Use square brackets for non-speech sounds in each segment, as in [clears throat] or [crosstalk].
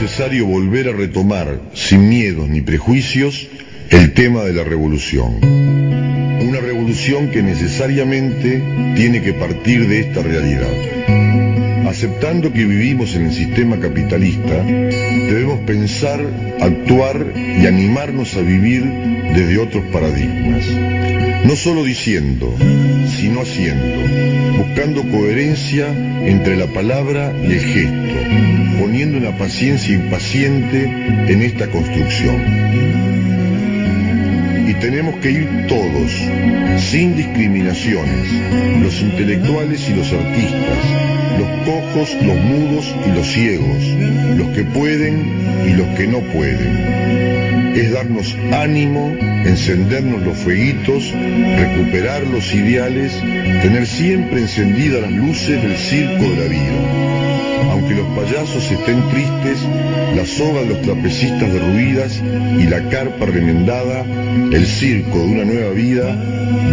necesario volver a retomar, sin miedos ni prejuicios, el tema de la revolución. Una revolución que necesariamente tiene que partir de esta realidad. Aceptando que vivimos en el sistema capitalista, debemos pensar, actuar y animarnos a vivir desde otros paradigmas. No solo diciendo, sino haciendo, buscando coherencia entre la palabra y el gesto, poniendo una paciencia impaciente en esta construcción tenemos que ir todos, sin discriminaciones, los intelectuales y los artistas, los cojos, los mudos y los ciegos, los que pueden y los que no pueden. Es darnos ánimo, encendernos los fueguitos, recuperar los ideales, tener siempre encendidas las luces del circo de la vida aunque los payasos estén tristes, la soga de los trapecistas derruidas y la carpa remendada, el circo de una nueva vida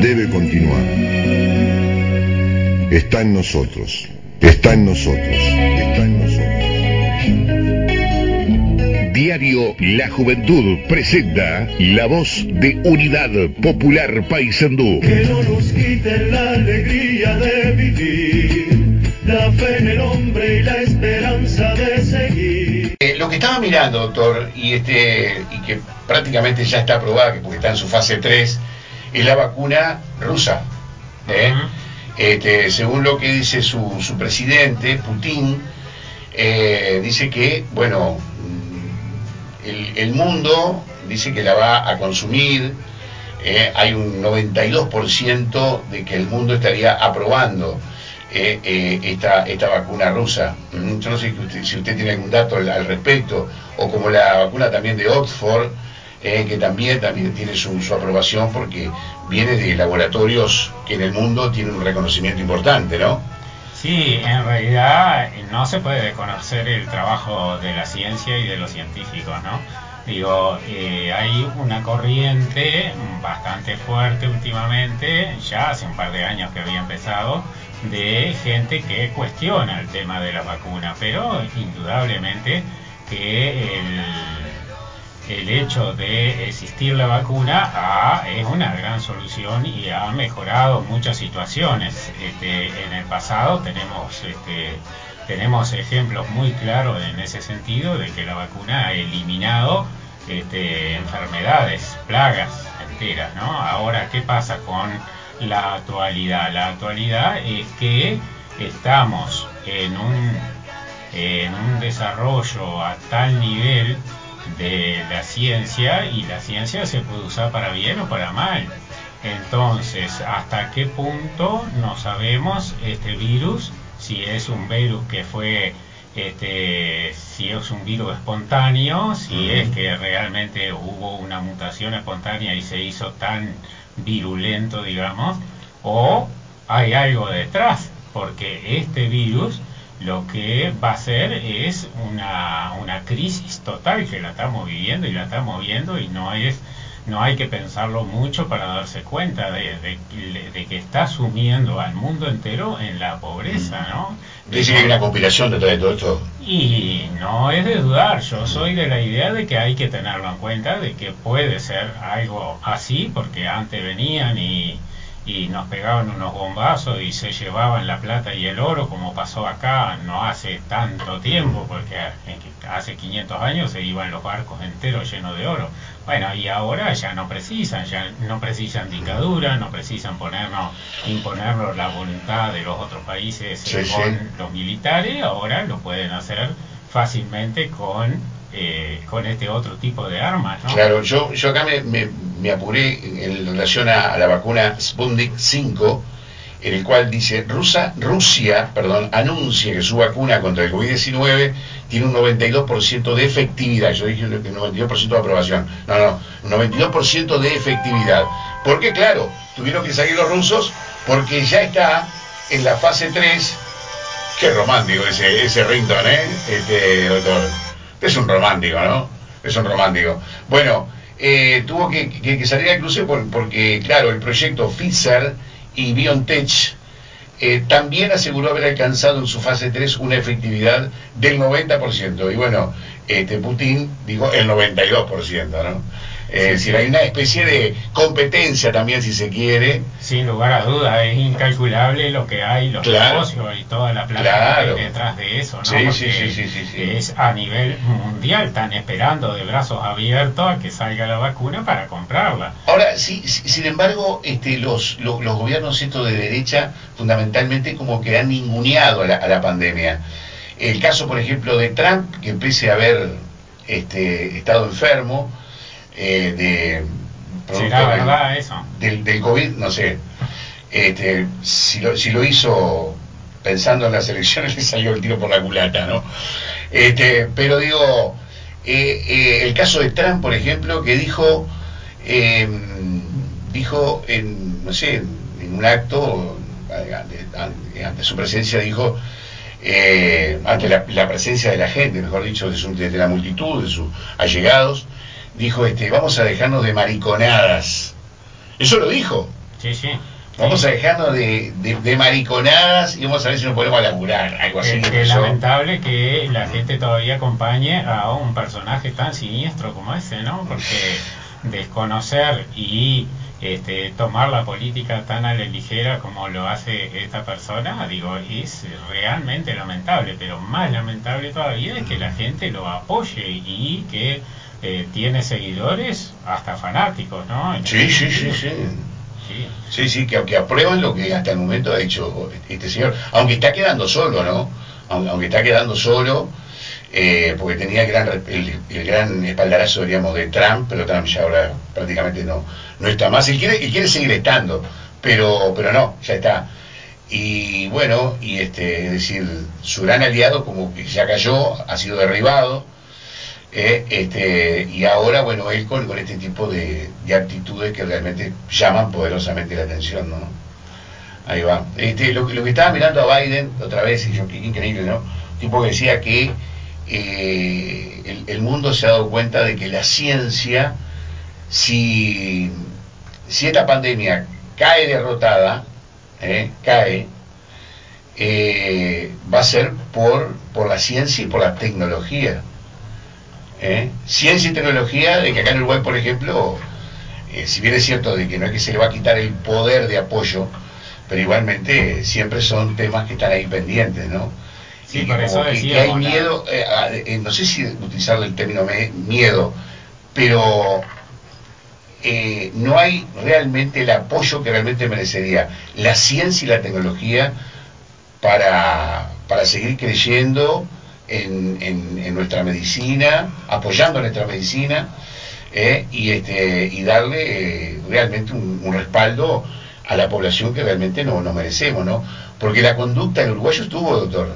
debe continuar. Está en nosotros, está en nosotros, está en nosotros. Diario La Juventud presenta la voz de Unidad Popular Paysandú. Que no nos quiten la alegría de vivir la fe en el hombre y la esperanza de seguir. Eh, lo que estaba mirando, doctor, y este y que prácticamente ya está aprobada, porque está en su fase 3, es la vacuna rusa. ¿eh? este, según lo que dice su, su presidente, Putin, eh, dice que, bueno, el, mundo dice que la va a consumir, hay un 92% de que el mundo estaría aprobando eh, eh, esta, esta vacuna rusa. Mm, yo no sé si usted, tiene algún dato al, respecto, o como la vacuna también de Oxford, eh, que también, también tiene su, aprobación porque viene de laboratorios que en el mundo tienen un reconocimiento importante, ¿no? Sí, en realidad no se puede desconocer el trabajo de la ciencia y de los científicos, ¿no? Digo, hay una corriente bastante fuerte últimamente, ya hace un par de años que había empezado, de gente que cuestiona el tema de la vacuna, pero indudablemente que el, el hecho de existir la vacuna es una gran solución y ha mejorado muchas situaciones. Este, en el pasado tenemos este, tenemos ejemplos muy claros en ese sentido de que la vacuna ha eliminado este, enfermedades, plagas enteras, ¿no? Ahora, ¿qué pasa con la actualidad. La actualidad es que estamos en un, en un desarrollo a tal nivel de la ciencia y la ciencia se puede usar para bien o para mal. Entonces, ¿hasta qué punto no sabemos este virus? Si es un virus que fue, este, si es un virus espontáneo, si es que realmente hubo una mutación espontánea y se hizo tan virulento, digamos, o hay algo detrás, porque este virus lo que va a hacer es una, una crisis total que la estamos viviendo y la estamos viendo y no es no hay que pensarlo mucho para darse cuenta de, de, que está sumiendo al mundo entero en la pobreza, mm. ¿no? Dice que hay una compilación detrás de todo esto. Y no es de dudar, yo soy de la idea de que hay que tenerlo en cuenta, de que puede ser algo así, porque antes venían y y nos pegaban unos bombazos y se llevaban la plata y el oro, como pasó acá no hace tanto tiempo, porque hace 500 años se iban los barcos enteros llenos de oro. Bueno, y ahora ya no precisan, ya no precisan dictadura, no precisan ponernos, imponernos la voluntad de los otros países con los militares, ahora lo pueden hacer fácilmente con eh, con este otro tipo de armas. ¿no? Claro, yo, yo acá me, me, apuré en relación a, la vacuna Sputnik 5, en el cual dice Rusa, Rusia perdón, anuncia que su vacuna contra el COVID-19 tiene un 92% de efectividad. Yo dije un 92% de aprobación. No, no, un 92% de efectividad. Porque claro, tuvieron que salir los rusos porque ya está en la fase 3. Qué romántico ese, ese ringtone, ¿eh? Este, doctor. Es un romántico, ¿no? Es un romántico. Bueno, eh, tuvo que, salir a cruce porque, claro, el proyecto Pfizer y BioNTech eh, también aseguró haber alcanzado en su fase 3 una efectividad del 90%. Y bueno, este, Putin dijo el 92%, ¿no? Es decir, hay una especie de competencia también, si se quiere. Sin lugar a dudas, es incalculable lo que hay, los negocios y toda la plata que hay detrás de eso, ¿no? Sí, sí, sí, sí, Es a nivel mundial, están esperando de brazos abiertos a que salga la vacuna para comprarla. Ahora, sí, sin embargo, este, los, los, gobiernos estos de derecha, fundamentalmente, como que han ninguneado a la, a la pandemia. El caso, por ejemplo, de Trump, que pese a haber este, estado enfermo, eh, de ¿Será verdad eso? Del, del, COVID, no sé. Este, si, lo, si lo hizo pensando en las elecciones, [laughs] le salió el tiro por la culata, ¿no? Este, pero digo, eh, eh, el caso de Trump, por ejemplo, que dijo, em, dijo en, no sé, en un acto, ante, su presencia, dijo, ante la, presencia de la gente, mejor dicho, de, de la multitud, de sus allegados, dijo, este, vamos a dejarnos de mariconadas. Eso lo dijo. Sí, sí. Vamos a dejarnos de, de, mariconadas y vamos a ver si nos podemos laburar, algo así. Es, lamentable que la gente todavía acompañe a un personaje tan siniestro como ese, ¿no? Porque desconocer y este, tomar la política tan a la ligera como lo hace esta persona, digo, es realmente lamentable, pero más lamentable todavía es que la gente lo apoye y que eh, tiene seguidores hasta fanáticos, ¿no? Sí, sí, sí, sí. Sí, sí, que, que aprueban lo que hasta el momento ha hecho este señor, aunque está quedando solo, ¿no? Aunque, está quedando solo, eh, porque tenía el gran, el, gran espaldarazo, diríamos, de Trump, pero Trump ya ahora prácticamente no, no está más. Él quiere, él quiere seguir estando, pero, pero no, ya está. Y bueno, y este, es decir, su gran aliado como que ya cayó, ha sido derribado, eh, este, y ahora, bueno, él con, este tipo de, actitudes que realmente llaman poderosamente la atención, ¿no? Ahí va. Este, lo, lo que estaba mirando a Biden otra vez, y yo, qué increíble, ¿no? Tipo que decía que eh, el, mundo se ha dado cuenta de que la ciencia, si, si esta pandemia cae derrotada, eh, cae, va a ser por, por la ciencia y por la tecnología. ¿Eh? ciencia y tecnología, de que acá en Uruguay, por ejemplo, eh, si bien es cierto de que no es que se le va a quitar el poder de apoyo, pero igualmente siempre son temas que están ahí pendientes, ¿no? Sí, por eso que, hay miedo, eh, no sé si utilizar el término miedo, pero no hay realmente el apoyo que realmente merecería la ciencia y la tecnología para, para seguir creyendo en, en, nuestra medicina, apoyando nuestra medicina eh, y, este, y darle eh, realmente un, respaldo a la población que realmente no, nos merecemos, ¿no? Porque la conducta del uruguayo estuvo, doctor.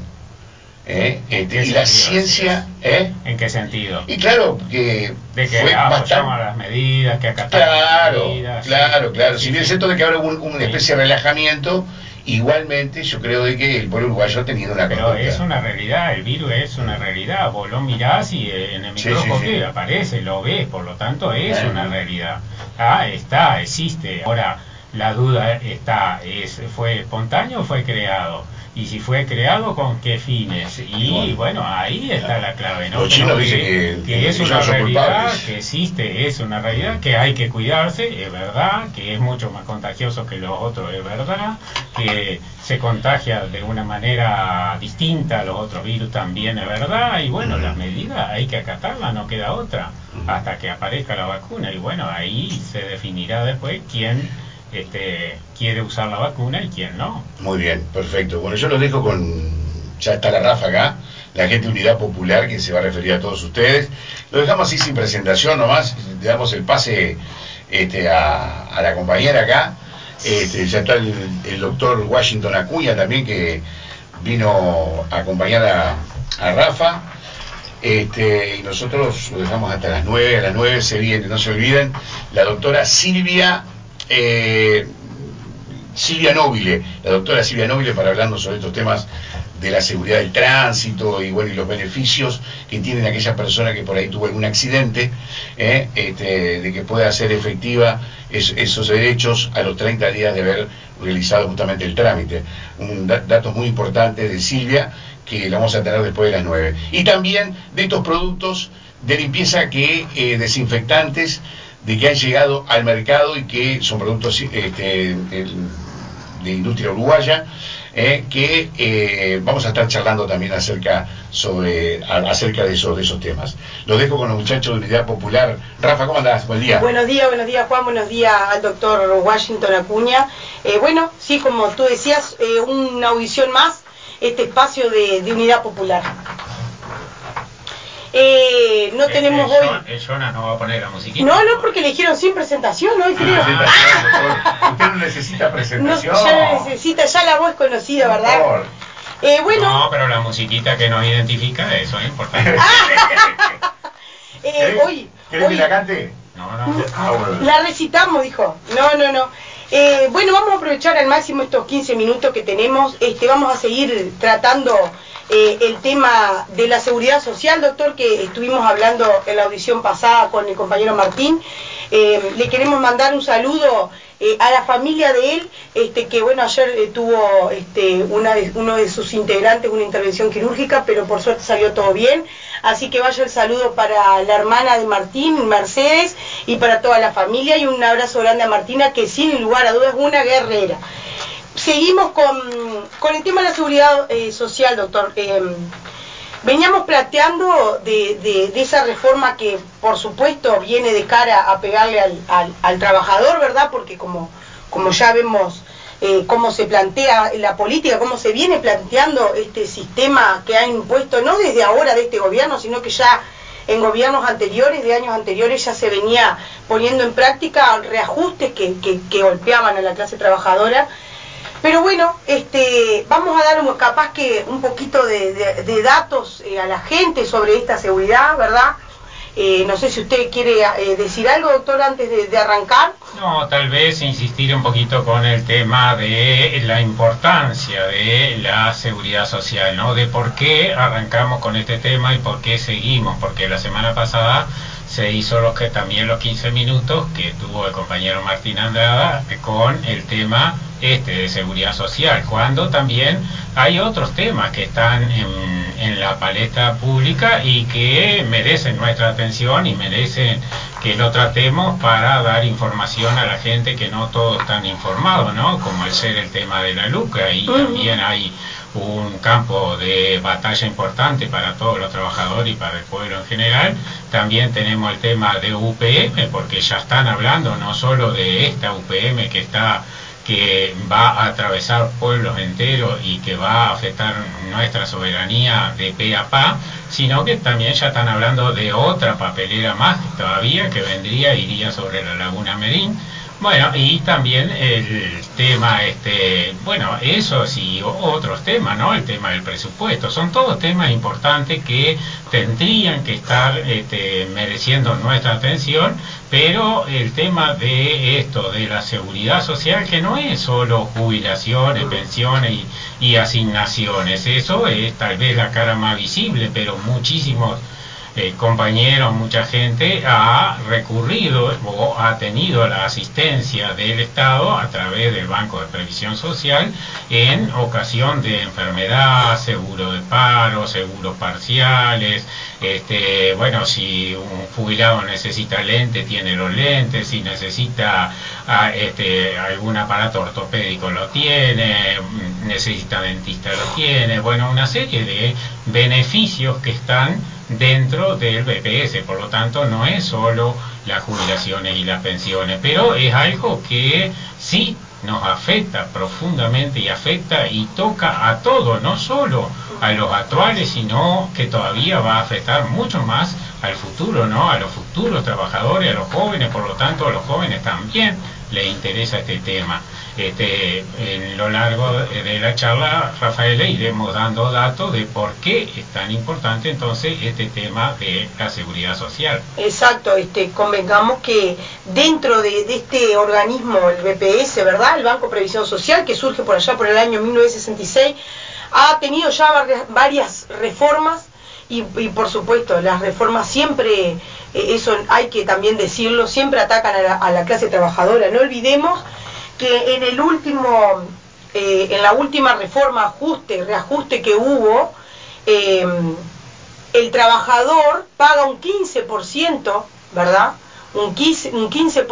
¿eh? Este, y la ciencia... ¿En qué sentido? Y claro, que... De que fue bastante... las medidas, que acatamos Claro, medidas, claro, claro. si bien es cierto de que ahora hubo una especie de relajamiento, Igualmente, yo creo de que el pueblo uruguayo ha tenido una Pero es una realidad, el virus es una realidad. Vos lo mirás y eh, en el microscopio aparece, lo ves, por lo tanto es una realidad. Ah, está, existe. Ahora, la duda está, ¿es, ¿fue espontáneo o fue creado? Y si fue creado con qué fines. Y bueno, ahí está la clave, ¿no? Los chinos dicen que, es una realidad, que existe, es una realidad, que hay que cuidarse, es verdad, que es mucho más contagioso que los otros, es verdad, que se contagia de una manera distinta a los otros virus también, es verdad, y bueno, las medidas hay que acatarlas, no queda otra, hasta que aparezca la vacuna, y bueno, ahí se definirá después quién este, quiere usar la vacuna y quién no. Muy bien, perfecto. Bueno, yo lo dejo con, ya está la Rafa acá, la gente de Unidad Popular que se va a referir a todos ustedes. Lo dejamos así sin presentación nomás, le damos el pase este, a, la compañera acá. Este, ya está el, doctor Washington Acuña también que vino a acompañar a, Rafa. Este, y nosotros lo dejamos hasta las 9, a las 9 se viene, no se olviden, la doctora Silvia eh, Silvia Nobile, la doctora Silvia Nobile, para hablarnos sobre estos temas de la seguridad del tránsito y bueno y los beneficios que tienen aquella persona que por ahí tuvo algún accidente, ¿eh? este, de que pueda hacer efectiva esos derechos a los 30 días de haber realizado justamente el trámite. Un datos muy importantes de Silvia que la vamos a tener después de las 9. Y también de estos productos de limpieza que eh, desinfectantes de que han llegado al mercado y que son productos este, de industria uruguaya eh, que eh, vamos a estar charlando también acerca sobre acerca de esos de esos temas. Lo dejo con los muchachos de Unidad Popular. Rafa, ¿cómo andás? Buen día. Buenos días, buenos días Juan, buenos días al doctor Washington Acuña. Eh, bueno, sí, como tú decías, una audición más, este espacio de Unidad Popular. Eh, no tenemos hoy. Jonah no va a poner la musiquita. No, no, porque le dijeron sin presentación hoy, creo. Ah, usted no necesita presentación. No, ya necesita, ya la voz conocida, ¿verdad? Eh, bueno. No, pero la musiquita que nos identifica, eso es importante. [laughs] eh, hoy, ¿Querés que la cante? No, no. Ah, la recitamos, dijo. No, no, no. Eh, bueno, vamos a aprovechar al máximo estos 15 minutos que tenemos. Este, vamos a seguir tratando eh, el tema de la seguridad social, doctor, que estuvimos hablando en la audición pasada con el compañero Martín. Eh, le queremos mandar un saludo eh, a la familia de él, este, que bueno, ayer tuvo este, uno de sus integrantes una intervención quirúrgica, pero por suerte salió todo bien. Así que vaya el saludo para la hermana de Martín, Mercedes, y para toda la familia, y un abrazo grande a Martina, que sin lugar a dudas es una guerrera seguimos con, el tema de la seguridad eh, social, doctor. Em, veníamos planteando de, esa reforma que, por supuesto, viene de cara a pegarle al, trabajador, ¿verdad? Porque como, como ya vemos eh, cómo se plantea la política, cómo se viene planteando este sistema que ha impuesto, no desde ahora de este gobierno, sino que ya en gobiernos anteriores, de años anteriores, ya se venía poniendo en práctica reajustes que, que golpeaban a la clase trabajadora pero bueno, este, vamos a dar capaz que un poquito de, datos eh, a la gente sobre esta seguridad, ¿verdad? Eh, no sé si usted quiere eh, decir algo, doctor, antes de, arrancar. No, tal vez insistir un poquito con el tema de la importancia de la seguridad social, ¿no? De por qué arrancamos con este tema y por qué seguimos, porque la semana pasada se hizo los que también los 15 minutos que tuvo el compañero Martín Andrada con el tema este de seguridad social, cuando también hay otros temas que están en, la paleta pública y que merecen nuestra atención y merecen que lo tratemos para dar información a la gente que no todos están informados, ¿no? Como el ser el tema de la lucra y también hay un campo de batalla importante para todos los trabajadores y para el pueblo en general. También tenemos el tema de UPM, porque ya están hablando no solo de esta UPM que está que va a atravesar pueblos enteros y que va a afectar nuestra soberanía de pe a pa, sino que también ya están hablando de otra papelera más todavía que vendría, iría sobre la laguna Merín, bueno, y también el tema, este, bueno, esos y otros temas, ¿no? El tema del presupuesto, son todos temas importantes que tendrían que estar este, mereciendo nuestra atención, pero el tema de esto, de la seguridad social, que no es solo jubilaciones, pensiones y, y asignaciones, eso es tal vez la cara más visible, pero muchísimos eh, compañeros, mucha gente ha recurrido o ha tenido la asistencia del Estado a través del Banco de Previsión Social en ocasión de enfermedad, seguro de paro, seguros parciales, este, bueno, si un jubilado necesita lente, tiene los lentes, si necesita ah, este, algún aparato ortopédico lo tiene, necesita dentista lo tiene, bueno, una serie de beneficios que están dentro del BPS, por lo tanto no es solo las jubilaciones y las pensiones, pero es algo que sí nos afecta profundamente y afecta y toca a todos, no solo a los actuales, sino que todavía va a afectar mucho más al futuro, ¿no? A los futuros trabajadores, a los jóvenes, por lo tanto a los jóvenes también les interesa este tema. Este, en lo largo de la charla, Rafael, iremos dando datos de por qué es tan importante entonces este tema de la seguridad social. Exacto, este, convengamos que dentro de, este organismo, el BPS, ¿verdad? El Banco Previsión Social, que surge por allá por el año 1966, ha tenido ya varias reformas y, por supuesto las reformas siempre, eso hay que también decirlo, siempre atacan a la, clase trabajadora. No olvidemos que en el último, eh, en la última reforma, ajuste, reajuste que hubo, eh, el trabajador paga un 15%, ¿verdad? Un 15%, un 15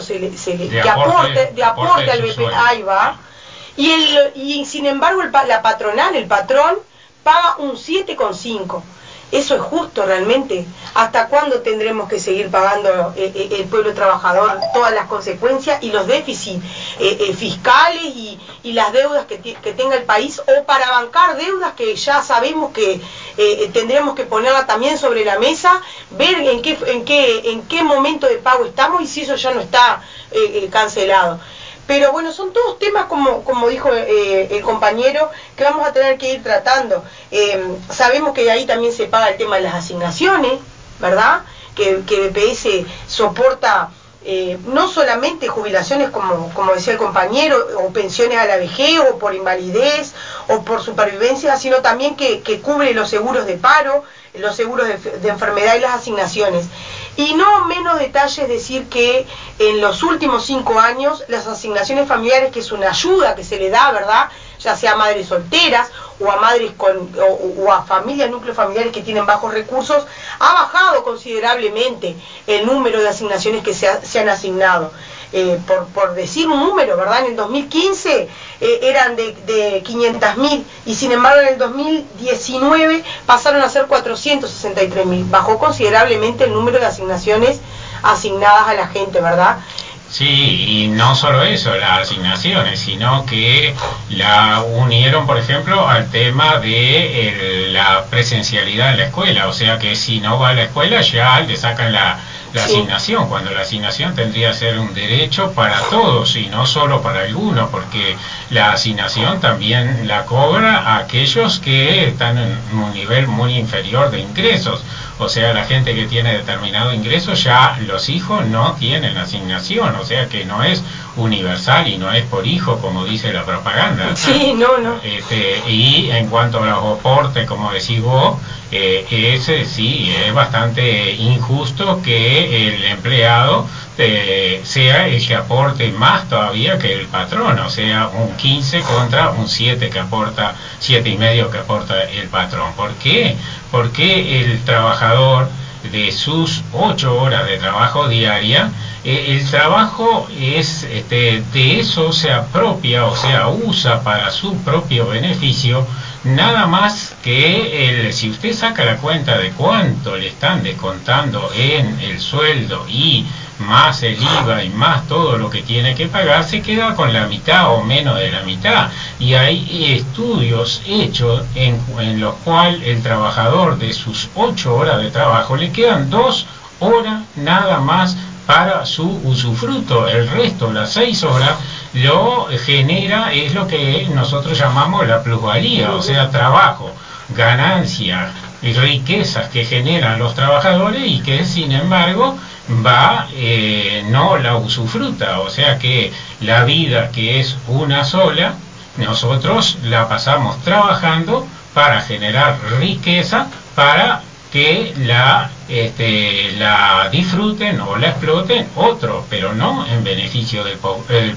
se le, se le, de, aporte, de aporte, al BP, ahí va. Y, el, y sin embargo el, la patronal, el patrón, paga un 7,5%. ¿Eso es justo realmente? ¿Hasta cuándo tendremos que seguir pagando eh, eh, el pueblo trabajador todas las consecuencias y los déficits eh, fiscales y, las deudas que, tenga el país? O para bancar deudas que ya sabemos que tendremos que ponerla también sobre la mesa, ver en qué, en, qué, en qué momento de pago estamos y si eso ya no está cancelado. Pero bueno, son todos temas, como, dijo eh, el compañero, que vamos a tener que ir tratando. Eh, sabemos que ahí también se paga el tema de las asignaciones, ¿verdad? Que, que BPS soporta eh, no solamente jubilaciones, como, como decía el compañero, o pensiones a la vejez, o por invalidez, o por supervivencia, sino también que, que cubre los seguros de paro, los seguros de, enfermedad y las asignaciones. Y no menos detalle es decir que en los últimos cinco años las asignaciones familiares, que es una ayuda que se le da, ¿verdad? Ya sea a madres solteras o a madres con, o, a familias, núcleos familiares que tienen bajos recursos, ha bajado considerablemente el número de asignaciones que se han asignado. Eh, por, por, decir un número, ¿verdad? En el 2015 eh, eran de, de 500.000 y sin embargo en el 2019 pasaron a ser 463.000. Bajó considerablemente el número de asignaciones asignadas a la gente, ¿verdad? Sí, y no solo eso, las asignaciones, sino que la unieron, por ejemplo, al tema de la presencialidad en la escuela. O sea que si no va a la escuela ya le sacan la, la asignación, cuando la asignación tendría que ser un derecho para todos y no solo para algunos, porque la asignación también la cobra aquellos que están en un nivel muy inferior de ingresos. O sea, la gente que tiene determinado ingreso, ya los hijos no tienen asignación, o sea que no es universal y no es por hijo, como dice la propaganda. [laughs] Sí, no, no. Este, y en cuanto a los aportes, como decís vos, eh, ese sí, es bastante injusto que el empleado eh, sea el que aporte más todavía que el patrón, o sea, un 15 contra un 7 que aporta, siete y medio que aporta el patrón. ¿Por qué? Porque el trabajador de sus 8 horas de trabajo diaria, eh, el trabajo es este, de eso se apropia, o sea, usa para su propio beneficio nada más que el, si usted saca la cuenta de cuánto le están descontando en el sueldo y más el IVA y más todo lo que tiene que pagar, se queda con la mitad o menos de la mitad. Y hay estudios hechos en, los cuales el trabajador de sus ocho horas de trabajo le quedan dos horas nada más para su usufruto. El resto, las seis horas, lo genera, es lo que nosotros llamamos la plusvalía, o sea, trabajo, ganancia riquezas que generan los trabajadores y que sin embargo va, eh, no la usufruta, o sea que la vida que es una sola, nosotros la pasamos trabajando para generar riqueza para que la, este, la disfruten o la exploten otros, pero no en beneficio del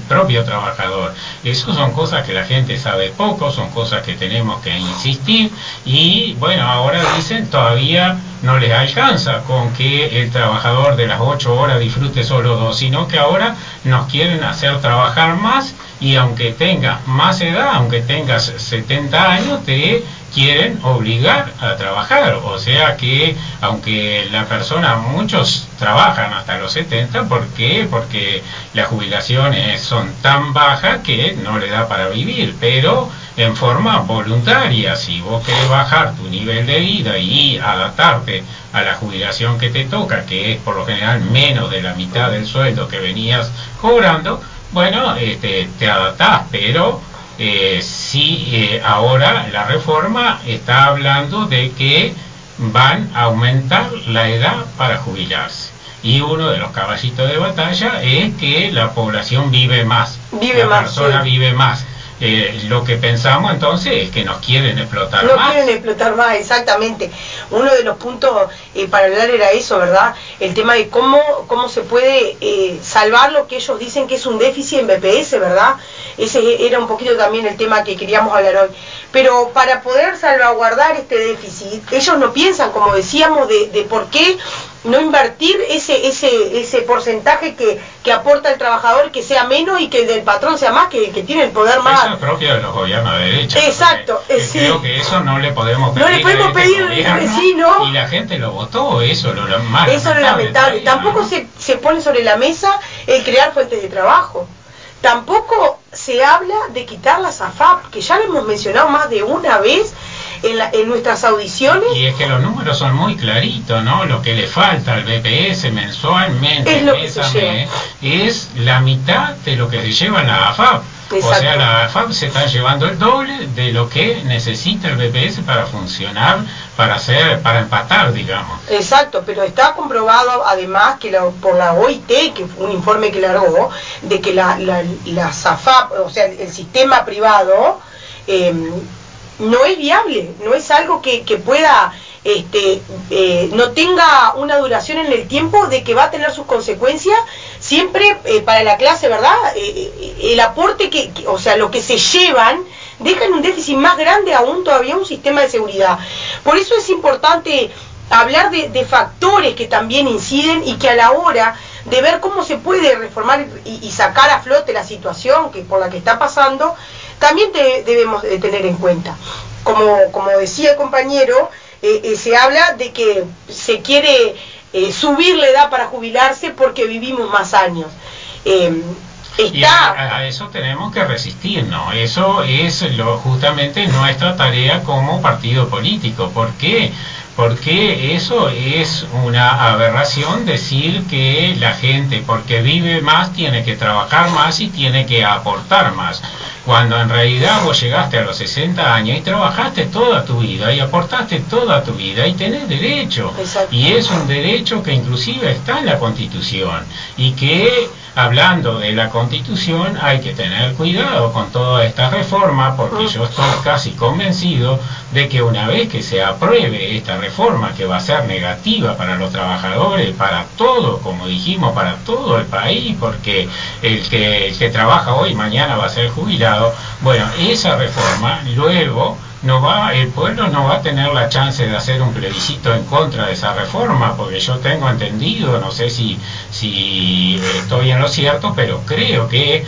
propio trabajador. Esas son cosas que la gente sabe poco, son cosas que tenemos que insistir y bueno, ahora dicen todavía no les alcanza con que el trabajador de las ocho horas disfrute solo dos, sino que ahora nos quieren hacer trabajar más y aunque tenga más edad, aunque tengas 70 años, te quieren obligar a trabajar. O sea que, aunque la persona, muchos trabajan hasta los 70, ¿por qué? Porque las jubilaciones son tan bajas que no le da para vivir, pero en forma voluntaria. Si vos querés bajar tu nivel de vida y adaptarte a la jubilación que te toca, que es por lo general menos de la mitad del sueldo que venías cobrando, bueno, este, te adaptás, pero eh, si eh, ahora la reforma está hablando de que van a aumentar la edad para jubilarse. Y uno de los caballitos de batalla es que la población vive más, vive la persona vive más. Eh, lo que pensamos entonces es que nos quieren explotar no más. quieren explotar más, exactamente. Uno de los puntos eh, para hablar era eso, ¿verdad? El tema de cómo, cómo se puede eh, salvar lo que ellos dicen que es un déficit en BPS, ¿verdad? Ese era un poquito también el tema que queríamos hablar hoy. Pero para poder salvaguardar este déficit, ellos no piensan, como decíamos, de, de por qué no invertir ese ese ese porcentaje que, que aporta el trabajador que sea menos y que el del patrón sea más que, que tiene el poder más Eso es propio de los gobiernos de derecha. Exacto, eh, sí. Creo que eso no le podemos No pedir. le podemos este pedir, sí, ¿no? Y la gente lo votó, eso lo, lo más Eso es lamentable. Tampoco ¿no? se, se pone sobre la mesa el crear fuentes de trabajo. Tampoco se habla de quitar las AFAP, que ya lo hemos mencionado más de una vez en, la- en nuestras audiciones. Y es que los números son muy claritos, ¿no? Lo que le falta al BPS mensualmente, Es lo es la mitad de lo que se lleva la AFAP. O sea, la AFAP se está llevando el doble de lo que necesita el BPS para funcionar, para hacer, para empatar, digamos. Exacto, pero está comprobado además que la- por la OIT, que fue un informe que largó, de que la, la, la SAFAP, o sea, el sistema privado, eh, no es viable, no es algo que, que pueda, este, eh, no tenga una duración en el tiempo de que va a tener sus consecuencias siempre eh, para la clase, ¿verdad? Eh, eh, el aporte que, que- o sea, lo que se llevan dejan un déficit más grande aún todavía un sistema de seguridad. Por eso es importante hablar de, factores que también inciden y que a la hora de ver cómo se puede reformar y, y sacar a flote la situación que por la que está pasando, también te- debemos de tener en cuenta. Como, como decía el compañero, eh, eh, se habla de que se quiere eh, subir la edad para jubilarse porque vivimos más años. Eh, Y está a, a eso tenemos que resistirnos. Eso es lo, justamente nuestra tarea como partido político. ¿Por qué? Porque eso es una aberración decir que la gente, porque vive más, tiene que trabajar más y tiene que aportar más. Cuando en realidad vos llegaste a los 60 años y trabajaste toda tu vida y aportaste toda tu vida y tenés derecho. Y es un derecho que inclusive está en la Constitución y que hablando de la Constitución hay que tener cuidado con toda esta reforma porque yo estoy casi convencido de que una vez que se apruebe esta reforma que va a ser negativa para los trabajadores, para todo, como dijimos, para todo el país, porque el que, el que trabaja hoy mañana va a ser jubilado, bueno, esa reforma luego no va, el pueblo no va a tener la chance de hacer un plebiscito en contra de esa reforma, porque yo tengo entendido, no sé si, si estoy en lo cierto, pero creo que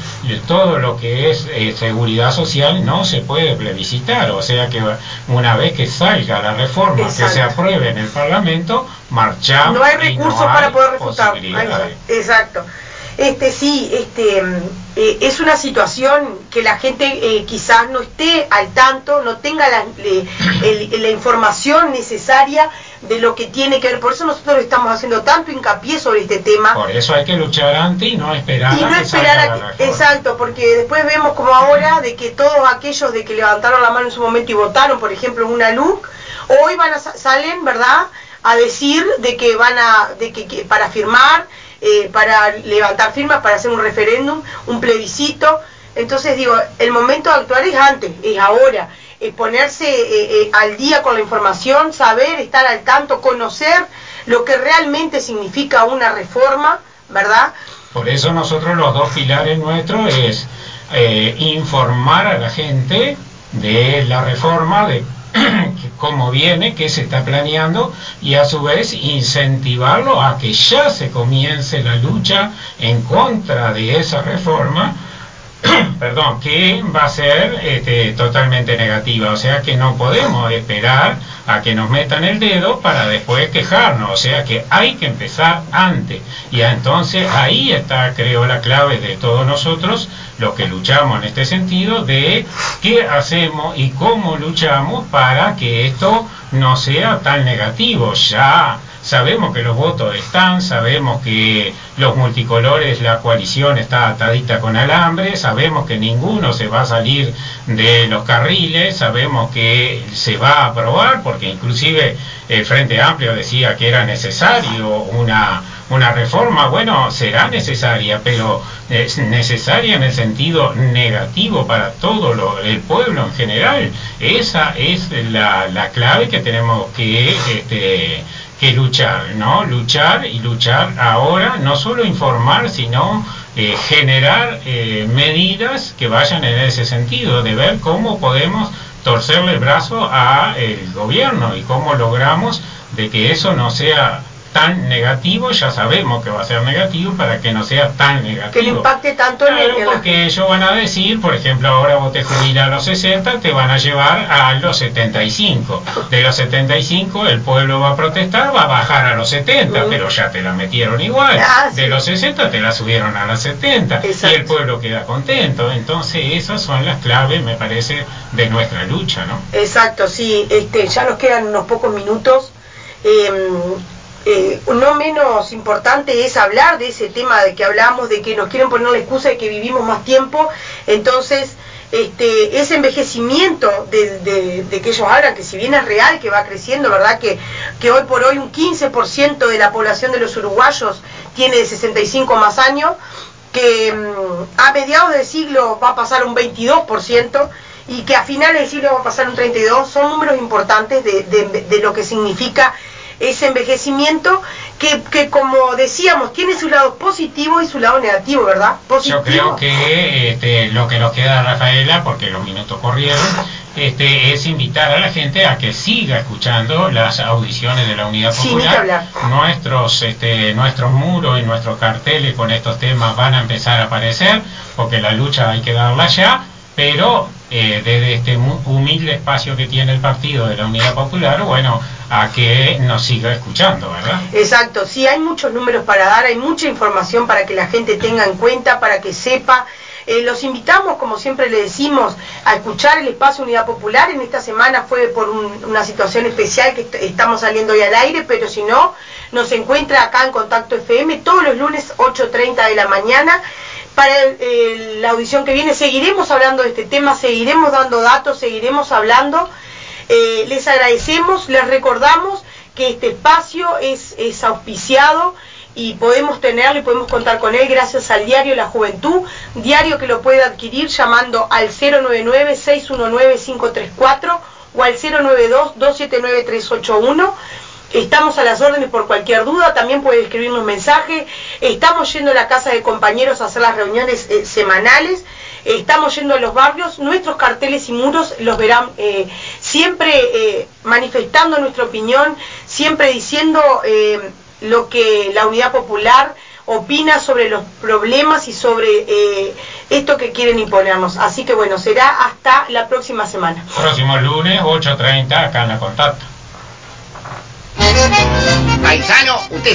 todo lo que es eh, seguridad social no se puede plebiscitar, o sea que una vez que salga la reforma que se apruebe en el Parlamento, marchamos. no hay recursos no para poder refutar. Exacto. Este sí, este eh, es una situación que la gente eh, quizás no esté al tanto, no tenga la, le- el- la información necesaria de lo que tiene que ver. Por eso nosotros estamos haciendo tanto hincapié sobre este tema. Por eso hay que luchar antes y no esperar Y no esperar a que, exacto, porque después vemos como ahora de que todos aquellos de que levantaron la mano en su momento y votaron, por ejemplo, una LUC, hoy van a sa- salen, ¿verdad?, a decir de que van a, de que, que para firmar, eh, para levantar firmas, para hacer un referéndum, un plebiscito. Entonces digo, el momento de actuar es antes, es ahora, es ponerse eh, eh, al día con la información, saber, estar al tanto, conocer lo que realmente significa una reforma, ¿verdad? Por eso nosotros los dos pilares nuestros es eh, informar a la gente de la reforma, de [clears throat] cómo viene, qué se está planeando y a su vez incentivarlo a que ya se comience la lucha en contra de esa reforma [coughs] perdón, que va a ser este, totalmente negativa, o sea que no podemos esperar a que nos metan el dedo para después quejarnos, o sea que hay que empezar antes. Y entonces ahí está creo la clave de todos nosotros los que luchamos en este sentido de qué hacemos y cómo luchamos para que esto no sea tan negativo, ya sabemos que los votos están, sabemos que los multicolores, la coalición está atadita con alambre, sabemos que ninguno se va a salir de los carriles, sabemos que se va a aprobar, porque inclusive el Frente Amplio decía que era necesario una, una reforma, bueno, será necesaria, pero es necesaria en el sentido negativo para todo lo, el pueblo en general. Esa es la, la clave que tenemos que... Este, que luchar, ¿no? Luchar y luchar ahora, no solo informar, sino eh, generar eh, medidas que vayan en ese sentido, de ver cómo podemos torcerle el brazo al gobierno y cómo logramos de que eso no sea tan negativo, ya sabemos que va a ser negativo para que no sea tan negativo. Que le impacte tanto en el... porque ellos van a decir, por ejemplo, ahora vos te jubilas a los 60, te van a llevar a los 75. De los 75 el pueblo va a protestar, va a bajar a los 70, pero ya te la metieron igual. Ah, de los 60 te la subieron a las 70 y el pueblo queda contento. Entonces esas son las claves, me parece, de nuestra lucha, ¿no? Exacto, sí. Este, ya nos quedan unos pocos minutos. Eh, eh, no menos importante es hablar de ese tema de que hablamos, de que nos quieren poner la excusa de que vivimos más tiempo, entonces este, ese envejecimiento de, que ellos hablan, que si bien es real, que va creciendo, ¿verdad? Que, que hoy por hoy un 15% de la población de los uruguayos tiene de 65 más años, que mm, a mediados del siglo va a pasar un 22%, y que a finales del siglo va a pasar un 32%, son números importantes de, de lo que significa ese envejecimiento que, que, como decíamos, tiene su lado positivo y su lado negativo, ¿verdad? Yo creo que este, lo que nos queda, Rafaela, porque los minutos corrieron, este, es invitar a la gente a que siga escuchando las audiciones de la Unidad Popular. nuestros, este, nuestros muros y nuestros carteles con estos temas van a empezar a aparecer, porque la lucha hay que darla ya, pero eh, desde este humilde espacio que tiene el partido de la Unidad Popular, bueno, a que nos siga escuchando, ¿verdad? Exacto, sí, hay muchos números para dar, hay mucha información para que la gente tenga en cuenta, para que sepa. Eh, los invitamos, como siempre le decimos, a escuchar el espacio Unidad Popular. En esta semana fue por una situación especial que estamos saliendo hoy al aire, pero si no, nos encuentra acá en Contacto FM todos los lunes 8.30 de la mañana. Para la audición que viene seguiremos hablando de este tema, seguiremos dando datos, seguiremos hablando. Eh, les agradecemos, les recordamos que este espacio es, es auspiciado y podemos tenerlo y podemos contar con él gracias al diario La Juventud, diario que lo puede adquirir llamando al 099-619-534 o al 092-279-381. Estamos a las órdenes por cualquier duda, también puede escribirnos mensaje. Estamos yendo a la casa de compañeros a hacer las reuniones eh, semanales estamos yendo a los barrios, nuestros carteles y muros los verán eh, siempre eh, manifestando nuestra opinión, siempre diciendo eh, lo que la unidad popular opina sobre los problemas y sobre esto que quieren imponernos. Así que bueno, será hasta la próxima semana. Próximo lunes, 8.30, acá en la contacto. Paisano, usted